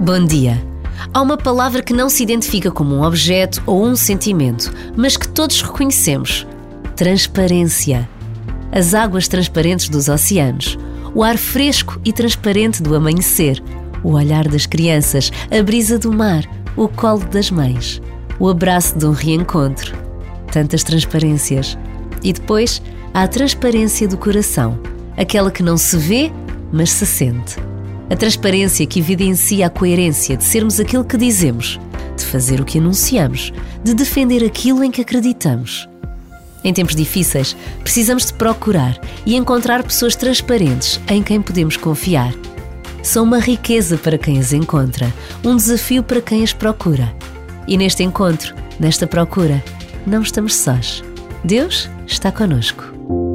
Bom dia. Há uma palavra que não se identifica como um objeto ou um sentimento, mas que todos reconhecemos: transparência. As águas transparentes dos oceanos, o ar fresco e transparente do amanhecer, o olhar das crianças, a brisa do mar, o colo das mães, o abraço de um reencontro. Tantas transparências. E depois há a transparência do coração, aquela que não se vê, mas se sente. A transparência que evidencia a coerência de sermos aquilo que dizemos, de fazer o que anunciamos, de defender aquilo em que acreditamos. Em tempos difíceis, precisamos de procurar e encontrar pessoas transparentes em quem podemos confiar. São uma riqueza para quem as encontra, um desafio para quem as procura. E neste encontro, nesta procura, não estamos sós. Deus está conosco.